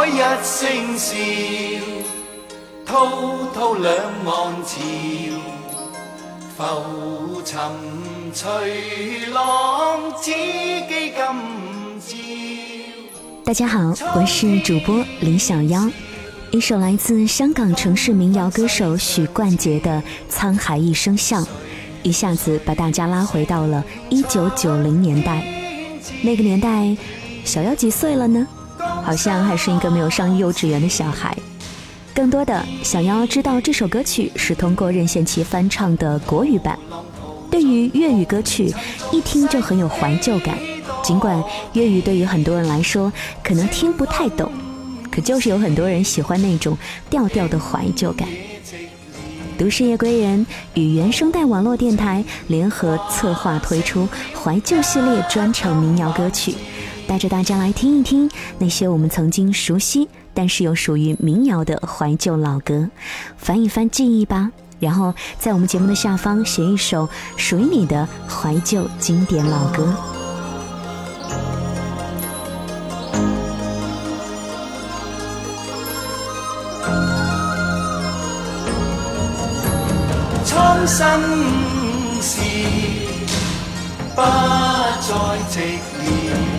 海一声笑，滔滔两岸潮，浮沉随浪，只记今朝。大家好，我是主播李小妖。一首来自香港城市民谣歌手许冠杰的《沧海一声笑》，一下子把大家拉回到了一九九零年代。那个年代，小妖几岁了呢？好像还是一个没有上幼稚园的小孩。更多的，想要知道这首歌曲是通过任贤齐翻唱的国语版。对于粤语歌曲，一听就很有怀旧感。尽管粤语对于很多人来说可能听不太懂。可就是有很多人喜欢那种调调的怀旧感。都市夜归人与原声带网络电台联合策划推出怀旧系列专场民谣歌曲，带着大家来听一听那些我们曾经熟悉但是又属于民谣的怀旧老歌，翻一翻记忆吧。然后在我们节目的下方写一首属于你的怀旧经典老歌。苍生事不再寂寥，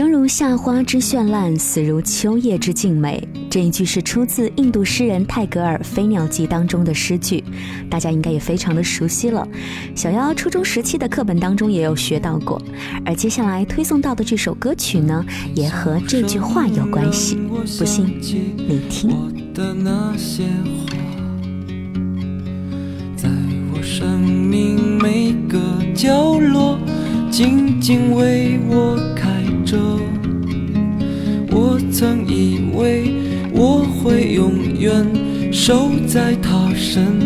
生如夏花之绚烂，死如秋叶之静美。这一句是出自印度诗人泰戈尔《飞鸟集》当中的诗句，大家应该也非常的熟悉了。小妖初中时期的课本当中也有学到过。而接下来推送到的这首歌曲呢，也和这句话有关系。不信你听。在我生命每个角落，静静为我开着。我曾以为我会永远守在她身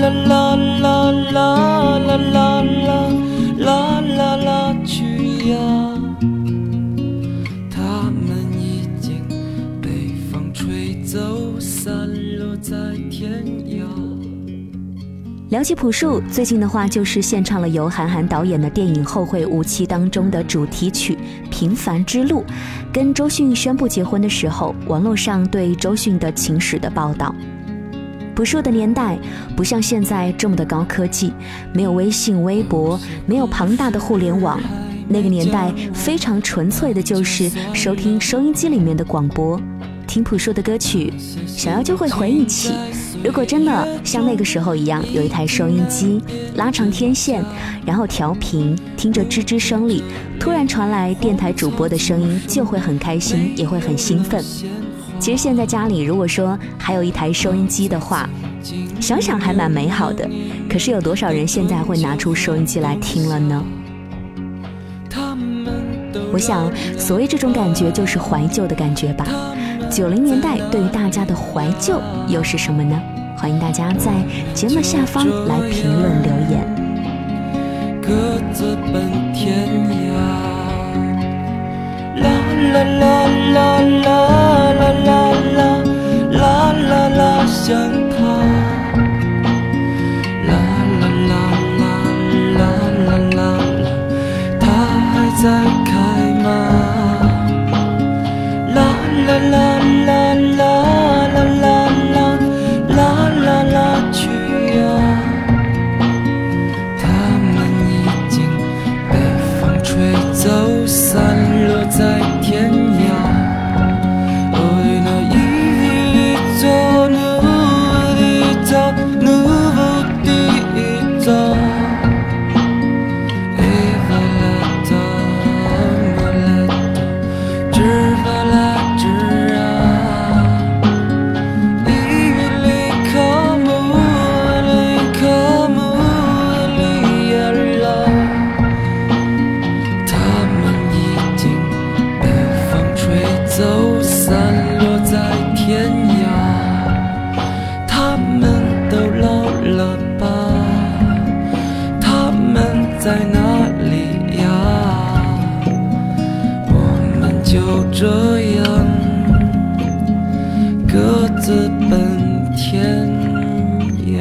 啦啦啦啦啦啦啦啦啦啦啦，去呀！聊起朴树，最近的话就是献唱了由韩寒导演的电影《后会无期》当中的主题曲《平凡之路》。跟周迅宣布结婚的时候，网络上对周迅的情史的报道。朴树的年代不像现在这么的高科技，没有微信、微博，没有庞大的互联网。那个年代非常纯粹的，就是收听收音机里面的广播。听朴树的歌曲，小妖就会回忆起，如果真的像那个时候一样，有一台收音机，拉长天线，然后调频，听着吱吱声里，突然传来电台主播的声音，就会很开心，也会很兴奋。其实现在家里如果说还有一台收音机的话，想想还蛮美好的。可是有多少人现在会拿出收音机来听了呢？我想，所谓这种感觉就是怀旧的感觉吧。九零年代对于大家的怀旧又是什么呢？欢迎大家在节目下方来评论留言。各自奔天涯，啦啦啦啦啦啦 전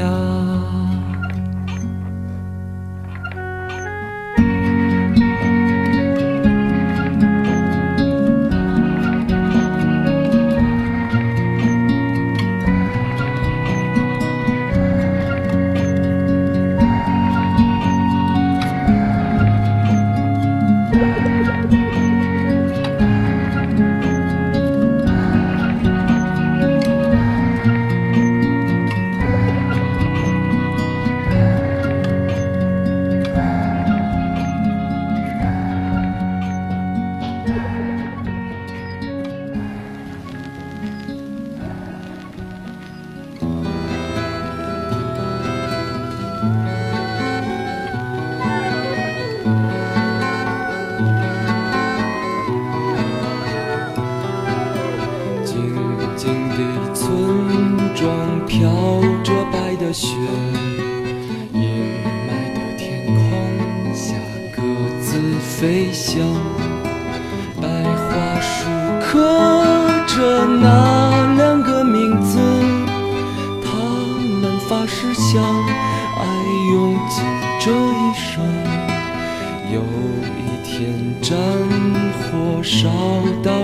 God.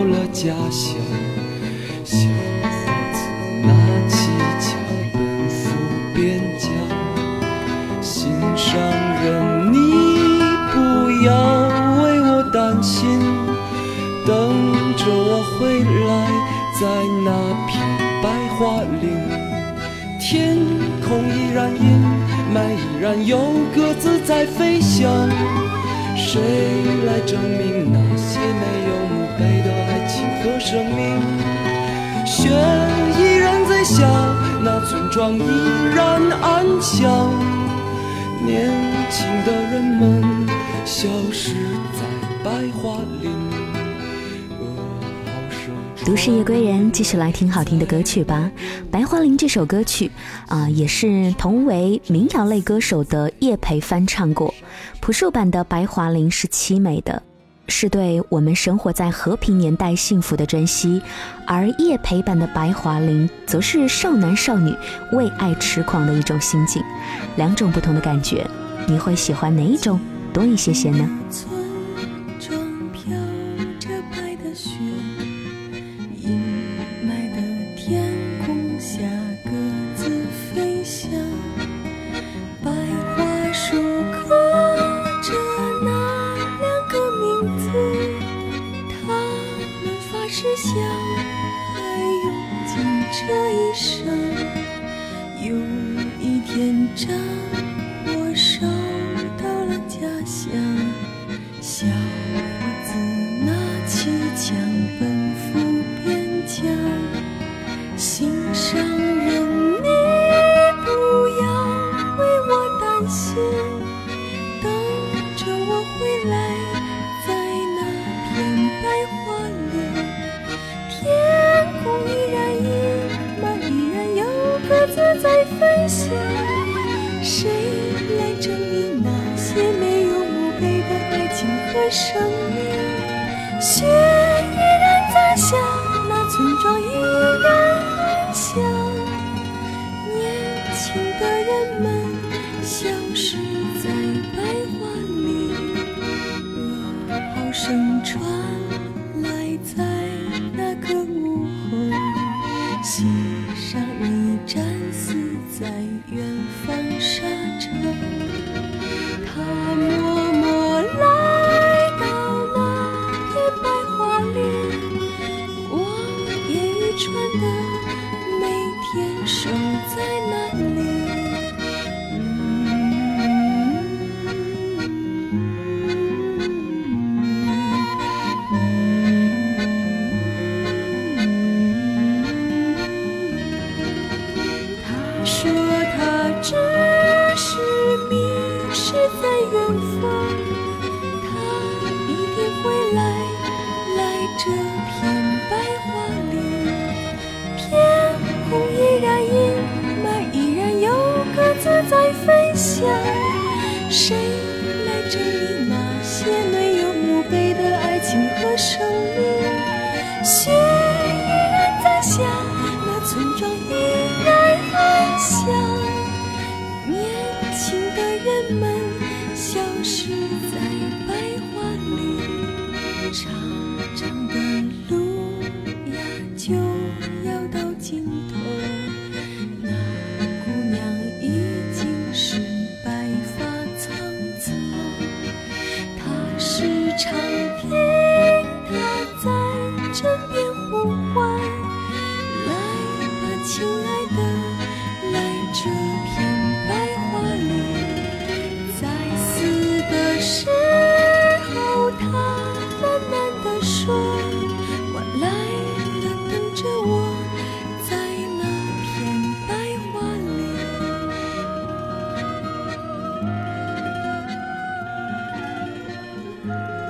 了家乡。小伙子拿起枪奔赴边疆，心上人，你不要为我担心，等着我回来，在那片白桦林，天空依然阴霾，依然有鸽子在飞翔。谁来证明那下，那村庄依然安详。年轻的人们消失在白桦林。噩耗声都市夜归人，继续来听好听的歌曲吧。《白桦林》这首歌曲啊、也是同为民谣类歌手的叶培翻唱过。朴树版的《白桦林》是凄美的，是对我们生活在和平年代幸福的珍惜；而叶培版的《白桦林》则是少男少女为爱痴狂的一种心境。两种不同的感觉，你会喜欢哪一种多一些些呢？这一生。有一天，长谁来分享。谁来证明那些没有墓碑的爱情和生命？穿的每天守在那里。生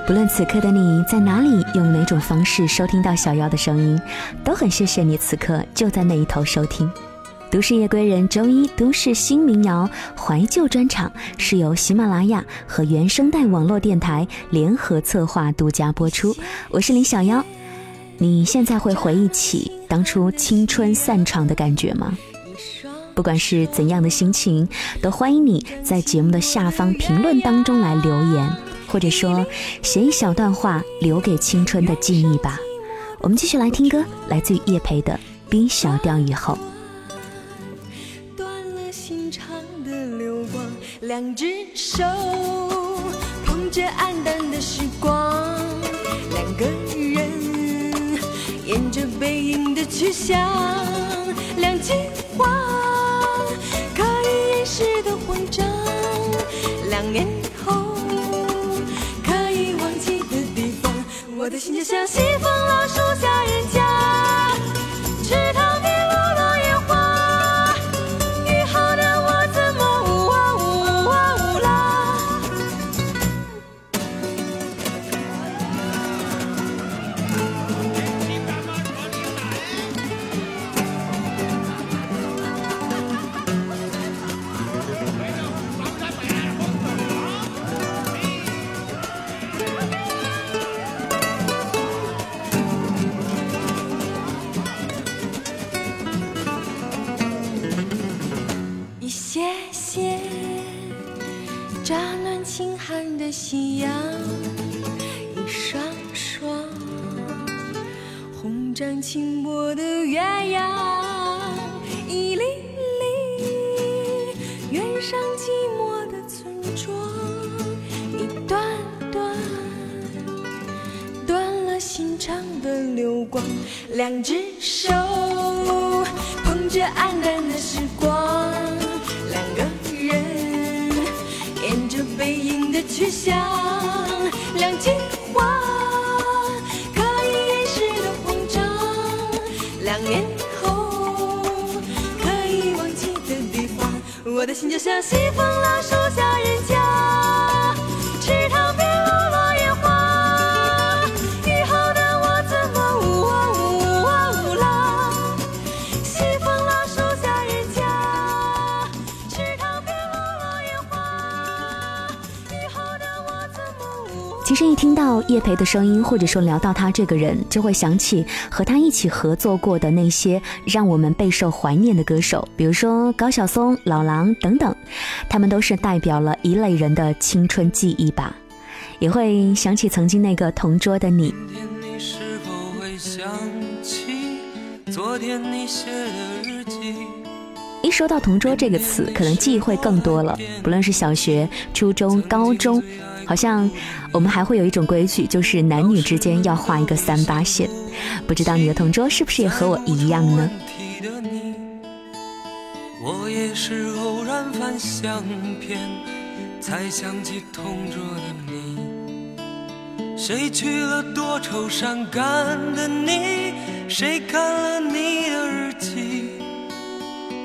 不论此刻的你在哪里，用哪种方式收听到小妖的声音，都很谢谢你此刻就在那一头收听。都市夜归人周一都市新民谣怀旧专场是由喜马拉雅和原声带网络电台联合策划、独家播出。我是林小妖。你现在会回忆起当初青春散场的感觉吗？不管是怎样的心情，都欢迎你在节目的下方评论当中来留言，或者说写一小段话留给青春的记忆吧。我们继续来听歌，来自于叶培的《B 小调以后》。断了心肠的流光，两只手捧着黯淡的时光，两个人沿着背影的去向，两句话可以掩饰的慌张，两年我的心就像西风老树下红掌轻薄的月牙，一粒粒远上寂寞的村庄，一段段断了心肠的流光，两只手捧着黯淡的时光，两个人沿着背影的去向，两肩心就像西风老树实一听到叶培的声音，或者说聊到他这个人，就会想起和他一起合作过的那些让我们备受怀念的歌手，比如说高晓松、老狼等等，他们都是代表了一类人的青春记忆吧。也会想起曾经那个同桌的你。今天你是否会想起昨天你写的日记？一说到同桌这个词，可能记忆会更多了。不论是小学、初中、高中。好像我们还会有一种规矩，就是男女之间要画一个三八线。不知道你的同桌是不是也和我一样呢？我也是偶然翻相片，才想起同桌的你。谁去了多愁善感的你？谁看了你的日记？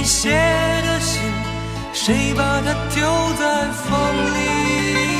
你写的信？谁把它丢在风里？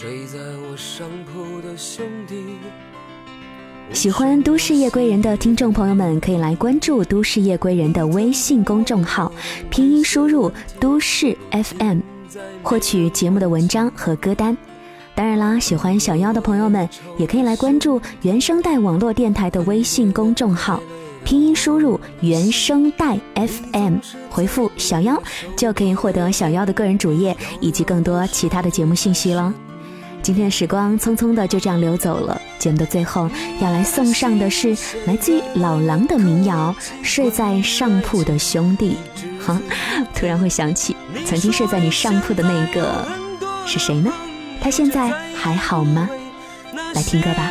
睡在我上铺的兄弟喜欢都市夜归人的听众朋友们，可以来关注都市夜归人的微信公众号，拼音输入都市 FM，获取节目的文章和歌单。当然啦，喜欢小妖的朋友们，也可以来关注原声带网络电台的微信公众号，拼音输入原声带 FM，回复小妖，就可以获得小妖的个人主页以及更多其他的节目信息了。今天时光匆匆的就这样流走了，节目的最后要来送上的是来自于老狼的民谣《睡在上铺的兄弟》。哈，突然会想起曾经睡在你上铺的那个是谁呢？他现在还好吗？来听歌吧。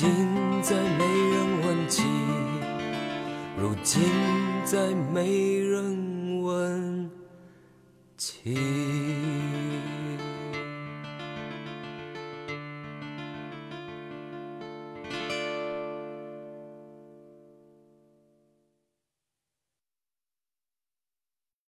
今再没人问起。如今再没人问起。